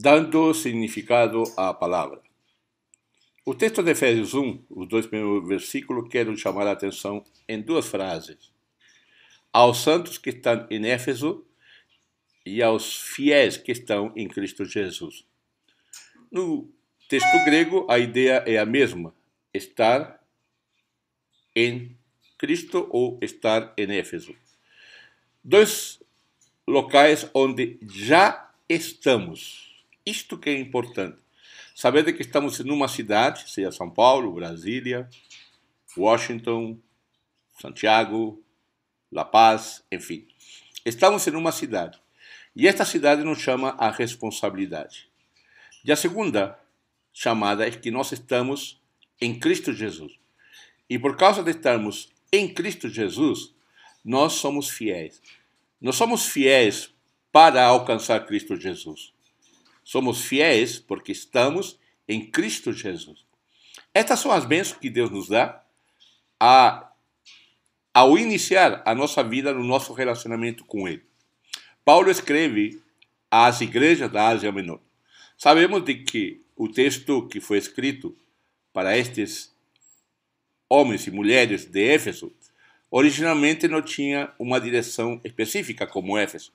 dando significado à palavra. O texto de Efésios 1, os dois primeiros versículos, quero chamar a atenção em duas frases. Aos santos que estão em Éfeso e aos fiéis que estão em Cristo Jesus. No texto grego, a ideia é a mesma: estar em Cristo ou estar em Éfeso. Dois locais onde já estamos isto que é importante. Saber de que estamos em uma cidade, seja São Paulo, Brasília, Washington, Santiago, La Paz, enfim. Estamos em uma cidade. E esta cidade nos chama a responsabilidade. E a segunda chamada é que nós estamos em Cristo Jesus. E por causa de estarmos em Cristo Jesus, nós somos fiéis. Nós somos fiéis para alcançar Cristo Jesus. Somos fiéis porque estamos em Cristo Jesus. Estas são as bênçãos que Deus nos dá a, ao iniciar a nossa vida no nosso relacionamento com Ele. Paulo escreve às igrejas da Ásia Menor. Sabemos de que o texto que foi escrito para estes homens e mulheres de Éfeso originalmente não tinha uma direção específica como Éfeso.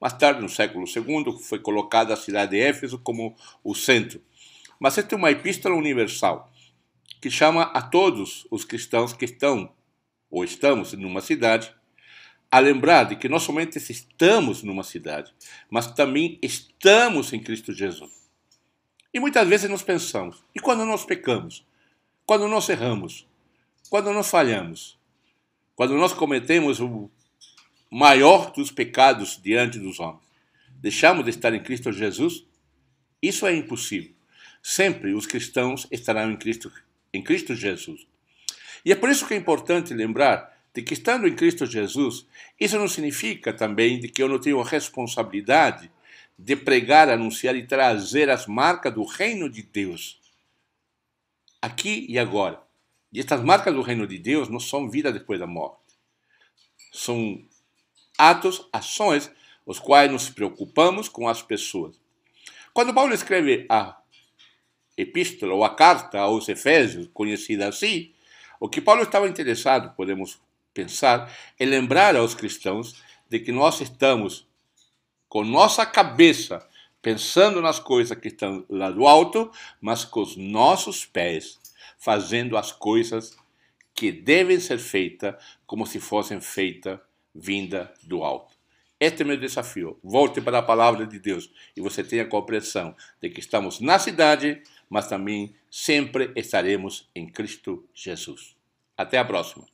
Mais tarde, no século II, foi colocada a cidade de Éfeso como o centro. Mas esta é uma epístola universal que chama a todos os cristãos que estão ou estamos numa cidade a lembrar de que não somente estamos numa cidade, mas também estamos em Cristo Jesus. E muitas vezes nós pensamos, e quando nós pecamos? Quando nós erramos? Quando nós falhamos? Quando nós cometemos o maior dos pecados diante dos homens. Deixamos de estar em Cristo Jesus? Isso é impossível. Sempre os cristãos estarão em Cristo, em Cristo Jesus. E é por isso que é importante lembrar de que estando em Cristo Jesus, isso não significa também de que eu não tenho a responsabilidade de pregar, anunciar e trazer as marcas do reino de Deus aqui e agora. E estas marcas do reino de Deus não são vida depois da morte. São atos, ações, os quais nos preocupamos com as pessoas. Quando Paulo escreve a epístola ou a carta aos Efésios, conhecida assim, o que Paulo estava interessado, podemos pensar, é lembrar aos cristãos de que nós estamos com nossa cabeça pensando nas coisas que estão lá do alto, mas com os nossos pés fazendo as coisas que devem ser feitas como se fossem feitas vinda do alto. Este é meu desafio. Volte para a palavra de Deus e você tenha a compreensão de que estamos na cidade, mas também sempre estaremos em Cristo Jesus. Até a próxima.